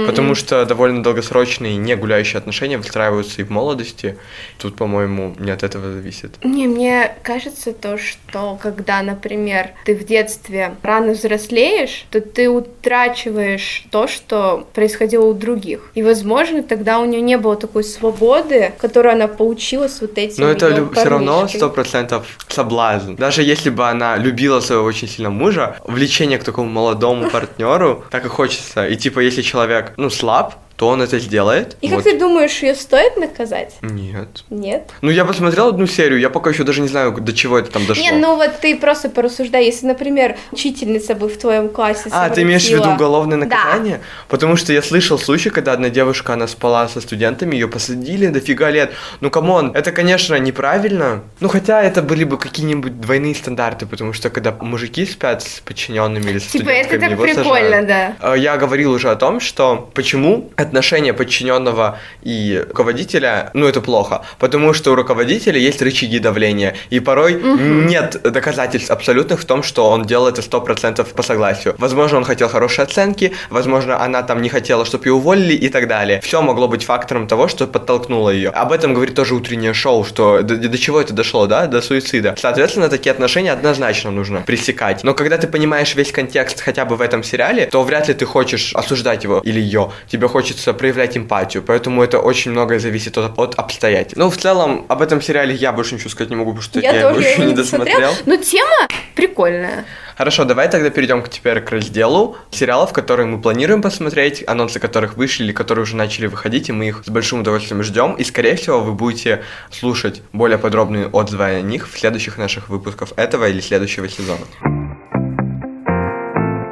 Потому что довольно долгосрочные не гуляющие отношения выстраиваются и в молодости. Тут, по-моему, не от этого зависит. Не, мне кажется то, что когда, например, ты в детстве рано взрослеешь, то ты утрачиваешь то, что происходило у других. И, возможно, тогда у нее не было такой свободы, которую она получила с вот этим Но это её все равно сто процентов соблазн. Даже если бы она любила своего очень сильно мужа, влечение к такому молодому партнеру так и хочется. И типа, если человек, ну, слаб, то он это сделает. И как Вот. ты думаешь, ее стоит наказать? Нет. Нет. Ну, я посмотрел одну серию, я пока еще даже не знаю, до чего это там дошло. Не, ну вот ты просто порассуждай, если, например, учительница бы в твоем классе А, ты имеешь в виду уголовное Да. наказание? Потому что я слышал случай, когда одна девушка, она спала со студентами, ее посадили дофига лет. Ну, come on, это, конечно, неправильно. Ну, хотя это были бы какие-нибудь двойные стандарты, потому что когда мужики спят с подчиненными или с Типа, это так прикольно, сажают. да. Э, Я говорил уже о том, что почему отношения подчиненного и руководителя, ну это плохо, потому что у руководителя есть рычаги давления, и порой нет доказательств абсолютных в том, что он делал это 100% по согласию. Возможно, он хотел хорошие оценки, возможно, она там не хотела, чтобы ее уволили и так далее. Все могло быть фактором того, что подтолкнуло ее. Об этом говорит тоже утреннее шоу, что до, до чего это дошло, да, до суицида. Соответственно, такие отношения однозначно нужно пресекать. Но когда ты понимаешь весь контекст хотя бы в этом сериале, то вряд ли ты хочешь осуждать его или ее. Тебе хочется проявлять эмпатию, поэтому это очень многое зависит от, от обстоятельств. Ну, в целом, об этом сериале я больше ничего сказать не могу, потому что я, Я его тоже еще его не не досмотрел. досмотрела. Но тема прикольная. Хорошо, давай тогда перейдем к, теперь к разделу сериалов, которые мы планируем посмотреть, анонсы которых вышли или которые уже начали выходить, и мы их с большим удовольствием ждем. И, скорее всего, вы будете слушать более подробные отзывы о них в следующих наших выпусках этого или следующего сезона.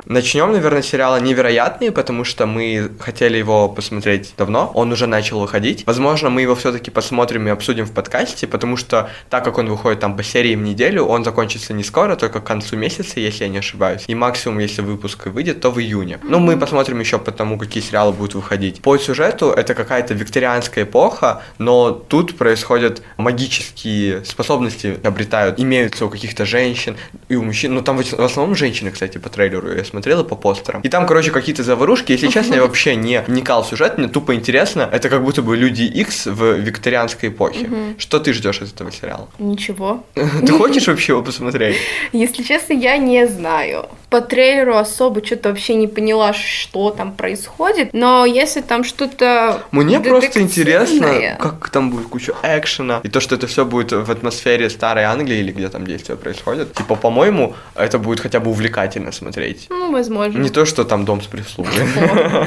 Начнем, наверное, с сериала «Невероятные», потому что мы хотели его посмотреть давно, он уже начал выходить. Возможно, мы его все-таки посмотрим и обсудим в подкасте, потому что так как он выходит там по серии в неделю, он закончится не скоро, только к концу месяца, если я не ошибаюсь. И максимум, если выпуск выйдет, то в июне. Ну, мы посмотрим еще по тому, какие сериалы будут выходить. По сюжету это какая-то викторианская эпоха, но тут происходят магические способности, обретают, имеются у каких-то женщин и у мужчин. Ну, там в основном женщины, кстати, по трейлеру я смотрел и по постерам. И там, короче, какие-то заварушки. Если честно, я вообще не вникал в сюжет, мне тупо интересно. Это как будто бы Люди Икс в викторианской эпохе. Что ты ждешь из этого сериала? Ничего. Ты хочешь вообще его посмотреть? Если честно, я не знаю. По трейлеру особо что-то вообще не поняла, что там происходит. Но если там что-то Мне просто интересно, как там будет куча экшена, и то, что это все будет в атмосфере старой Англии или где там действия происходят. Типа, по-моему, это будет хотя бы увлекательно смотреть. Ну, возможно. Не то, что там дом с прислугой.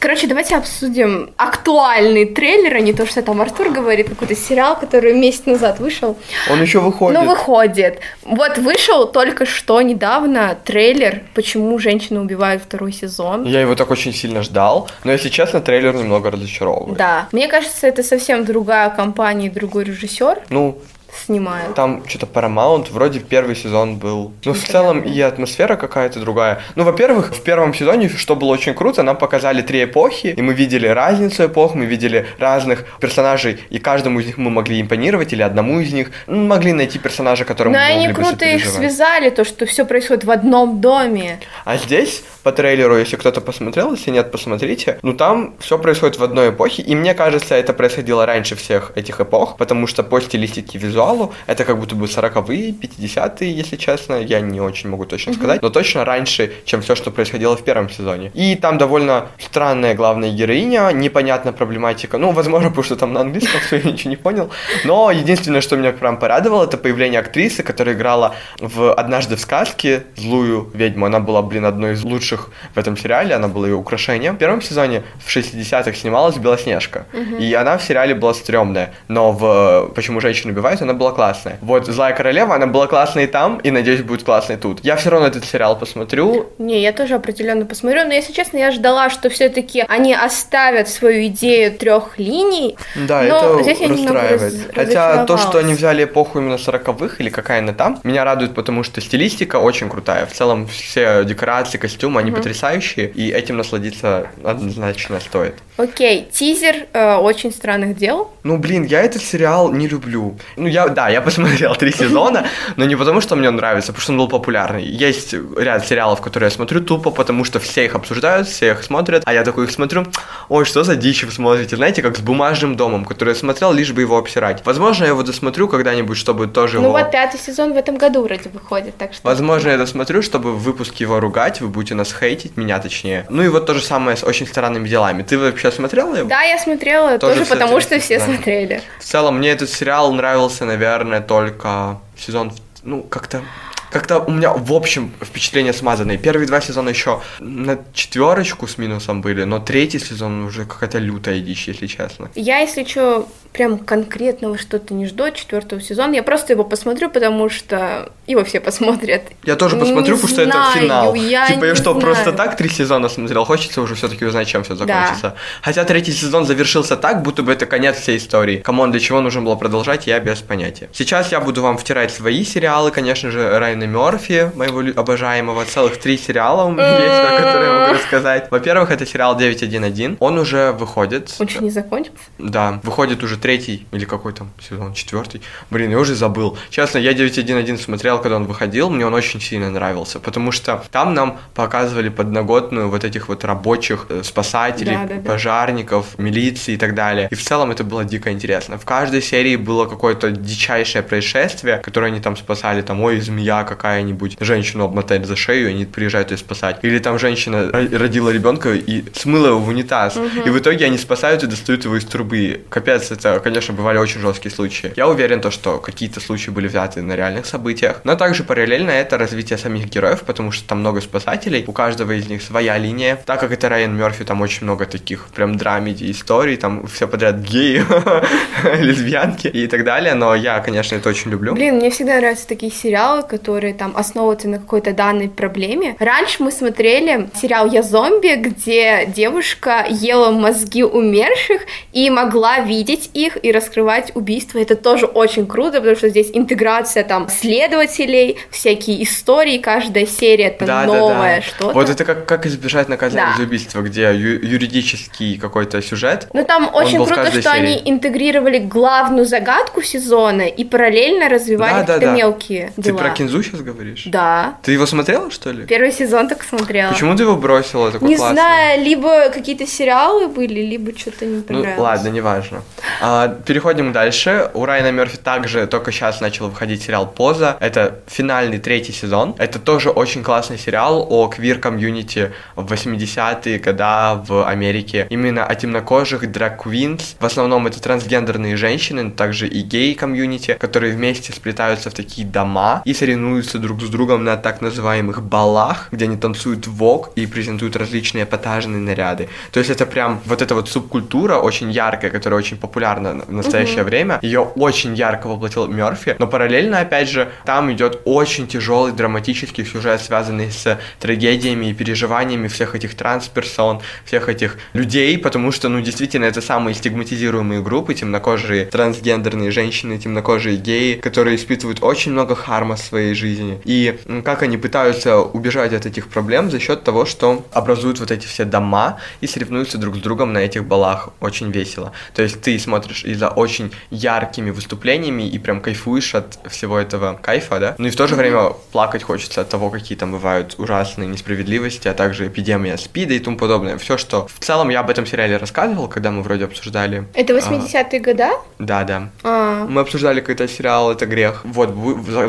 Короче, давайте обсудим актуальный трейлер, а не то, что там Артур говорит, какой-то сериал, который месяц назад вышел. Он еще выходит. Ну, выходит. Вот вышел только что недавно трейлер «Почему женщины убивают второй сезон». Я его так очень сильно ждал, но, если честно, трейлер немного разочаровывает. Да. Мне кажется, это совсем другая компания и другой режиссер Ну, снимает. Там что-то Paramount, вроде первый сезон был. Ну, в целом и атмосфера какая-то другая. Ну, во-первых, в первом сезоне, что было очень круто, нам показали три эпохи, и мы видели разницу эпох, мы видели разных персонажей, и каждому из них мы могли импонировать, или одному из них ну, могли найти персонажа, которому Но мы они могли бы круто их связали, то, что все происходит в одном доме. А здесь, по трейлеру, если кто-то посмотрел, если нет, посмотрите, ну там все происходит в одной эпохе, и мне кажется, это происходило раньше всех этих эпох, потому что по стилистике и визуалу это как будто бы 40-е, 50-е, если честно, я не очень могу точно сказать, но точно раньше, чем все, что происходило в первом сезоне. И там довольно странная главная героиня, непонятна проблематика, ну, возможно, потому что там на английском все, я ничего не понял, но единственное, что меня прям порадовало, это появление актрисы, которая играла в «Однажды в сказке» злую ведьму. Она была, блин, одной из лучших в этом сериале, она была ее украшением. В первом сезоне в 60-х снималась Белоснежка, и она в сериале была стрёмная, но в «Почему женщины убивают» она была классная. Вот «Злая королева», она была классной там, и, надеюсь, будет классной тут. Я все равно этот сериал посмотрю, Не, я тоже определенно посмотрю, но если честно, я ждала, что все-таки они оставят свою идею трех линий. Да, Но это здесь я расстраивает. раз- Хотя то, что они взяли эпоху именно 40-х или какая она там, меня радует, потому что стилистика очень крутая. В целом все декорации, костюмы, они потрясающие, и этим насладиться однозначно стоит. Окей, тизер э, очень странных дел. Ну, блин, я этот сериал не люблю. Ну, я, да, я посмотрел три сезона, но не потому, что мне он нравится, а потому что он был популярный. Есть ряд сериалов, которые я смотрю тупо, потому что все их обсуждают, все их смотрят, а я такой их смотрю, ой, что за дичь вы смотрите, знаете, как с бумажным домом, который я смотрел, лишь бы его обсирать. Возможно, я его досмотрю когда-нибудь, чтобы тоже Ну его... вот пятый сезон в этом году вроде выходит, так что... Возможно, я досмотрю, чтобы в выпуске его ругать, вы будете нас хейтить, меня точнее. Ну и вот то же самое с очень странными делами. Ты вообще смотрела его? Да, я смотрела Тоже тоже, потому что все смотрели. В целом, мне этот сериал нравился, наверное, только сезон, ну, как-то как-то у меня в общем впечатления смазанные. Первые два сезона еще на четверочку с минусом были, но третий сезон уже какая-то лютая дичь, если честно. Я, если что, прям конкретного что-то не жду от четвертого сезона. Я просто его посмотрю, потому что его все посмотрят. Я тоже посмотрю, Не потому что это знаю, финал. я типа я что, знаю. просто так три сезона смотрел? Хочется уже все-таки узнать, чем все закончится. Хотя третий сезон завершился так, будто бы это конец всей истории. Come on, для чего нужно было продолжать, я без понятия. Сейчас я буду вам втирать свои сериалы, конечно же, Райана Мерфи, моего обожаемого. Целых три сериала у меня есть, о которых я могу рассказать. Во-первых, это сериал 911. Он уже выходит. Он еще не закончился? Да, выходит уже третий или какой там сезон, четвертый. Блин, я уже забыл. Честно, я 911 смотрел, когда он выходил, мне он очень сильно нравился, потому что там нам показывали подноготную вот этих вот рабочих, э, спасателей, Да, да, да. пожарников, милиции и так далее. И в целом это было дико интересно. В каждой серии было какое-то дичайшее происшествие, которое они там спасали, там, ой, змея какая-нибудь, женщину обмотали за шею, и они приезжают ее спасать. Или там женщина ро- родила ребенка и смыла его в унитаз. И в итоге они спасают и достают его из трубы. Капец, это, конечно, бывали очень жесткие случаи. Я уверен, то, что какие-то случаи были взяты на реальных событиях. Но также параллельно это развитие самих героев, потому что там много спасателей, у каждого из них своя линия. Так как это Райан Мерфи, там очень много таких прям драмеди историй, там все подряд геи, лесбиянки и так далее. Но я, конечно, это очень люблю. Блин, мне всегда нравятся такие сериалы, которые там основываются на какой-то данной проблеме. Раньше мы смотрели сериал «Я зомби», где девушка ела мозги умерших и могла видеть их и раскрывать убийства. Это тоже очень круто, потому что здесь интеграция там следователей, всякие истории, каждая серия это Да, да, новое да. что-то. Вот это как, как избежать наказания Да. за убийство, где ю- юридический какой-то сюжет. Ну там очень круто, что серии. они интегрировали главную загадку сезона и параллельно развивали Да, да, какие-то да. мелкие Ты дела. про Кинзу сейчас говоришь? Да. Ты его смотрела, что ли? Первый сезон так смотрела. Почему ты его бросила? Такой Не классный. знаю, либо какие-то сериалы были, либо что-то не Ну, понравилось. ладно, неважно. А, переходим дальше. У Райана Мерфи также только сейчас начал выходить сериал «Поза». Это финальный третий сезон. Это тоже очень классный сериал о квир-комьюнити в 80-е года в Америке. Именно о темнокожих drag queens. В основном это трансгендерные женщины, также и гей-комьюнити, которые вместе сплетаются в такие дома и соревнуются друг с другом на так называемых балах, где они танцуют вок и презентуют различные эпатажные наряды. То есть это прям вот эта вот субкультура очень яркая, которая очень популярна в настоящее время. Ее очень ярко воплотил Мерфи, но параллельно, опять же, там идет очень тяжелый драматический сюжет, связанный с трагедиями и переживаниями всех этих трансперсон, всех этих людей, потому что, ну, действительно, это самые стигматизируемые группы, темнокожие трансгендерные женщины, темнокожие геи, которые испытывают очень много харма в своей жизни. И как они пытаются убежать от этих проблем за счет того, что образуют вот эти все дома и соревнуются друг с другом на этих балах. Очень весело. То есть ты смотришь и за очень яркими выступлениями и прям кайфуешь от всего этого кайфа, да? Ну и в то же время плакать хочется от того, какие там бывают ужасные несправедливости, а также эпидемия СПИДа и тому подобное. Все, что в целом я об этом сериале рассказывал, когда мы вроде обсуждали. Это А, 80-е года? Да, да. А, Мы обсуждали какой-то сериал «Это грех». Вот,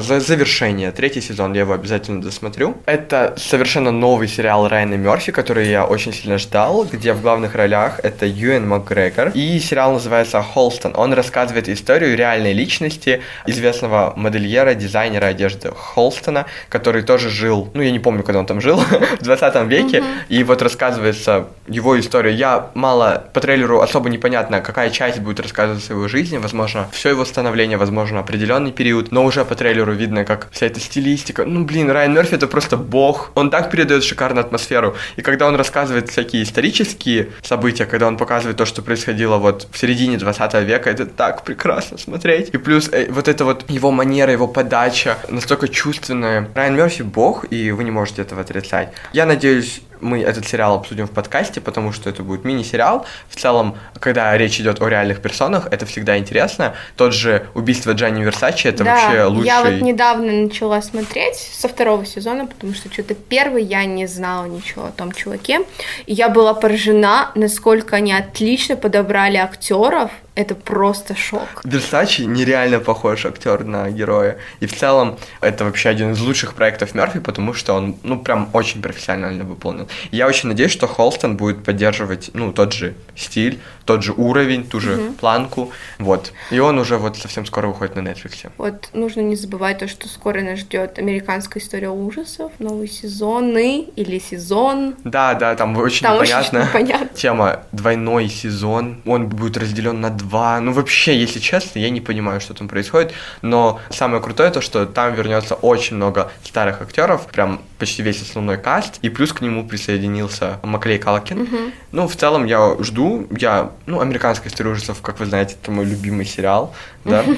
за завершение, третий сезон, я его обязательно досмотрю. Это совершенно новый сериал Райана Мерфи, который я очень сильно ждал, где в главных ролях это Юэн Макгрегор. И сериал называется «Холстон». Он рассказывает историю реальной личности известного модельера, дизайнера одежды Холстона, который тоже жил, ну, я не помню, когда он там жил, в 20 веке. И вот рассказывается его история. Я мало по трейлеру особо непонятно, какая часть будет рассказываться его жизни, возможно, все его становление, возможно, определенный период, но уже по трейлеру видно, как вся эта стилистика. Ну, блин, Райан Мерфи это просто бог. Он так передает шикарную атмосферу. И когда он рассказывает всякие исторические события, когда он показывает то, что происходило вот в середине 20 века, это так прекрасно смотреть. И плюс э, вот эта вот его манера, его подача настолько чувственная. Райан Мерфи бог, и вы не можете этого отрицать. Я надеюсь, мы этот сериал обсудим в подкасте, потому что это будет мини-сериал. В целом, когда речь идет о реальных персонах, это всегда интересно. Тот же «Убийство Джанни Версачи» — это да, вообще лучший... я вот недавно начала смотреть со второго сезона, потому что что-то первый я не знала ничего о том чуваке. И я была поражена, насколько они отлично подобрали актеров. Это просто шок. Версачи нереально похож актер на героя. И в целом это вообще один из лучших проектов Мерфи, потому что он, ну, прям очень профессионально выполнил. Я очень надеюсь, что Холстон будет поддерживать, ну, тот же стиль, тот же уровень, ту же угу. планку. Вот. И он уже вот совсем скоро выходит на Netflix. Вот нужно не забывать то, что скоро нас ждет американская история ужасов, новые сезоны или сезон. Да, да, там очень там непонятно. Очень понятно. Тема двойной сезон. Он будет разделен на два. Ну, вообще, если честно, я не понимаю, что там происходит. Но самое крутое то, что там вернется очень много старых актеров, прям почти весь основной каст, и плюс к нему присоединился Маклей Калкин. Угу. Ну, в целом я жду, я ну, «Американская история ужасов», как вы знаете, это мой любимый сериал, да.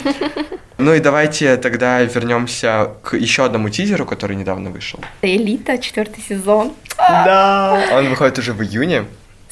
Ну и давайте тогда вернемся к еще одному тизеру, который недавно вышел. Элита, четвертый сезон. Да, он выходит уже в июне.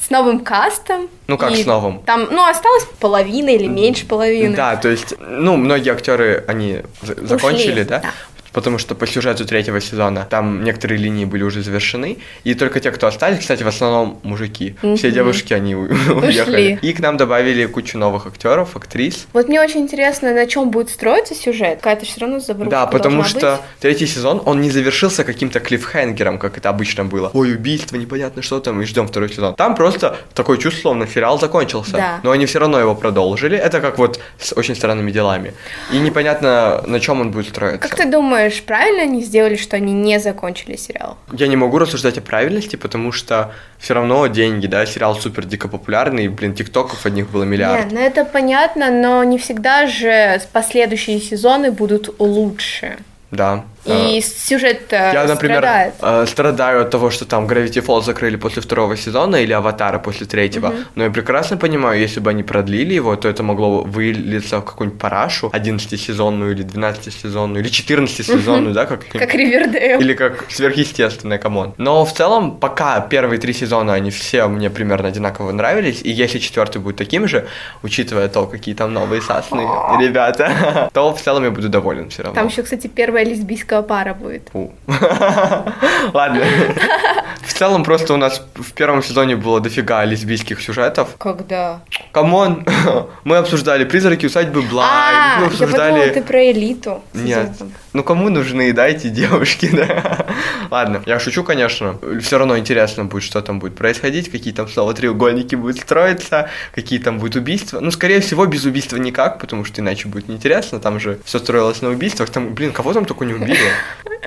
С новым кастом. Ну как с новым? Там, ну, осталось половина или меньше половины. Да, то есть, ну, многие актеры, они закончили, Ушли, да? да потому что по сюжету третьего сезона там некоторые линии были уже завершены, и только те, кто остались, кстати, в основном мужики. Mm-hmm. Все девушки, они уехали. И к нам добавили кучу новых актеров, актрис. Вот мне очень интересно, на чем будет строиться сюжет. Какая-то все равно заброшка Да, потому что быть. третий сезон, он не завершился каким-то клиффхенгером, как это обычно было. Ой, убийство, непонятно что там, и ждем второй сезон. Там просто такое чувство, словно сериал закончился. Да. Но они все равно его продолжили. Это как вот с очень странными делами. И непонятно, на чем он будет строиться. Как ты думаешь, думаешь, правильно они сделали, что они не закончили сериал? Я не могу рассуждать о правильности, потому что все равно деньги, да, сериал супер дико популярный, блин, тиктоков одних было миллиард. Нет, ну это понятно, но не всегда же последующие сезоны будут лучше. Да. И сюжет Я, например, страдает. Э, страдаю от того, что там Gravity Falls закрыли после второго сезона или Аватара после третьего. Мгм. Но я прекрасно понимаю, если бы они продлили его, то это могло вылиться в какую-нибудь парашу 11-сезонную или 12-сезонную или 14-сезонную, да, как Как Ривердейл. или как сверхъестественное, come on. Но в целом, пока первые три сезона, они все мне примерно одинаково нравились, и если четвертый будет таким же, учитывая то, какие там новые сасные ребята, то в целом я буду доволен все равно. Там еще, кстати, первая лесбийская пара будет. Ладно. В целом просто у нас в первом сезоне было дофига лесбийских сюжетов. Когда? Come on, мы обсуждали призраки усадьбы Блай, А, мы я обсуждали... ты про элиту. Нет. Ну кому нужны, да, эти девушки, да? Ладно, я шучу, конечно. Все равно интересно будет, что там будет происходить, какие там снова треугольники будут строиться, какие там будут убийства. Ну, скорее всего, без убийства никак, потому что иначе будет неинтересно. Там же все строилось на убийствах. Там, блин, кого там только не убили?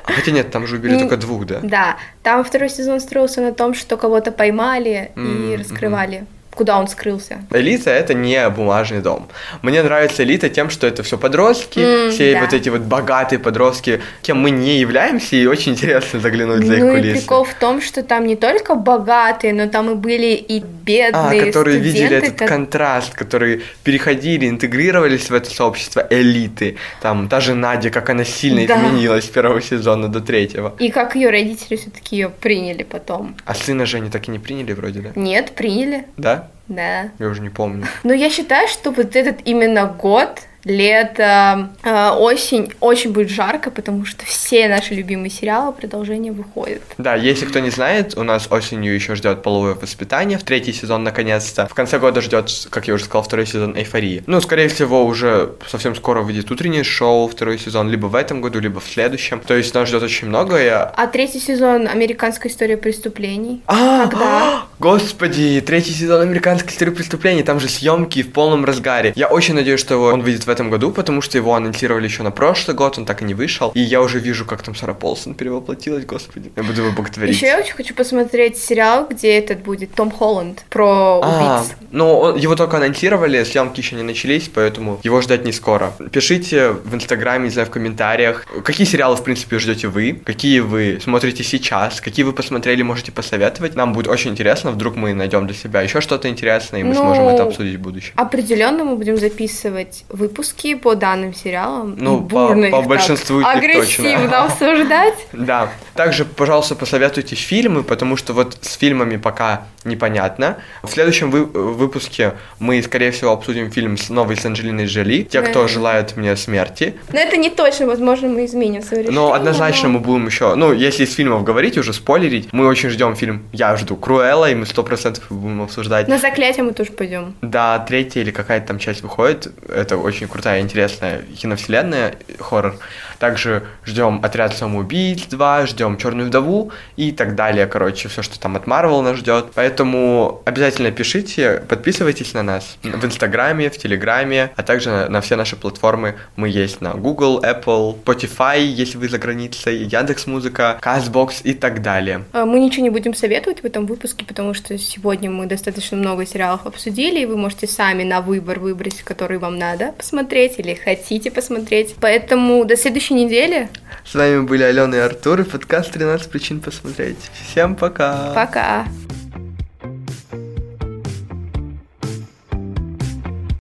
А Хотя нет, там же убили только двух, да? Да, там второй сезон строился на том, что кого-то поймали и раскрывали, куда он скрылся. Элита это не бумажный дом. Мне нравится элита тем, что это все подростки, М, все да. вот эти вот богатые подростки, кем мы не являемся, и очень интересно заглянуть за их ну и кулисы. прикол в том, что там не только богатые, но там и были и А, бедные которые видели студенты, этот ко- контраст, которые переходили, интегрировались в это сообщество элиты. Там та же Надя, как она сильно Да. изменилась с первого сезона до третьего. И как ее родители все-таки ее приняли потом. А сына же они так и не приняли вроде, да? Нет, приняли, Да? Да. Я уже не помню. Но я считаю, что вот этот именно год, лето, э, осень очень будет жарко, потому что все наши любимые сериалы продолжение выходят. Да, если кто не знает, у нас осенью еще ждет половое воспитание, в третий сезон наконец-то. В конце года ждет, как я уже сказал, второй сезон эйфории. Ну, скорее всего, уже совсем скоро выйдет утреннее шоу, второй сезон, либо в этом году, либо в следующем. То есть нас ждет очень многое. А третий сезон «Американская история преступлений». А, Когда? Господи, третий сезон американской истории преступлений, там же съемки в полном разгаре. Я очень надеюсь, что он выйдет в этом году, потому что его анонсировали еще на прошлый год, он так и не вышел. И я уже вижу, как там Сара Полсон перевоплотилась, господи. Я буду его боготворить. Еще я очень хочу посмотреть сериал, где этот будет Том Холланд про А, убийц. ну, он- его только анонсировали, съемки еще не начались, поэтому его ждать не скоро. Пишите в Инстаграме, не знаю, в комментариях, какие сериалы, в принципе, ждете вы, какие вы смотрите сейчас, какие вы посмотрели, можете посоветовать. Нам будет очень интересно, вдруг мы найдем для себя еще что-то интересное, и мы Ну, сможем это обсудить в будущем. Определенно мы будем записывать выпуски по данным сериалам. Ну, бурно по- по их так большинству них агрессивно точно. обсуждать. Да. Также, пожалуйста, посоветуйте фильмы, потому что вот с фильмами пока непонятно. В следующем вы- выпуске мы, скорее всего, обсудим фильм с новой с Анджелиной Джоли. Те, кто Да. желает мне смерти. Но это не точно, возможно, мы изменим свое решение. Но однозначно но- мы будем еще, ну, если из фильмов говорить, уже спойлерить, мы очень ждем фильм, я жду Круэлла, и мы сто процентов будем обсуждать. На заклятие мы тоже пойдем. Да, третья или какая-то там часть выходит. Это очень крутая, интересная киновселенная, хоррор. Также ждем Отряд самоубийц 2, ждем Черную вдову и так далее. Короче, все, что там от Марвел нас ждет. Поэтому обязательно пишите, подписывайтесь на нас в Инстаграме, в Телеграме, а также на, на все наши платформы. Мы есть на Google, Apple, Spotify, если вы за границей, Яндекс Музыка, Castbox и так далее. А, Мы ничего не будем советовать в этом выпуске, потому что сегодня мы достаточно много сериалов обсудили, и вы можете сами на выбор выбрать, который вам надо посмотреть или хотите посмотреть. Поэтому до следующей недели. С вами были Алена и Артур и подкаст «13 причин посмотреть». Всем пока! Пока!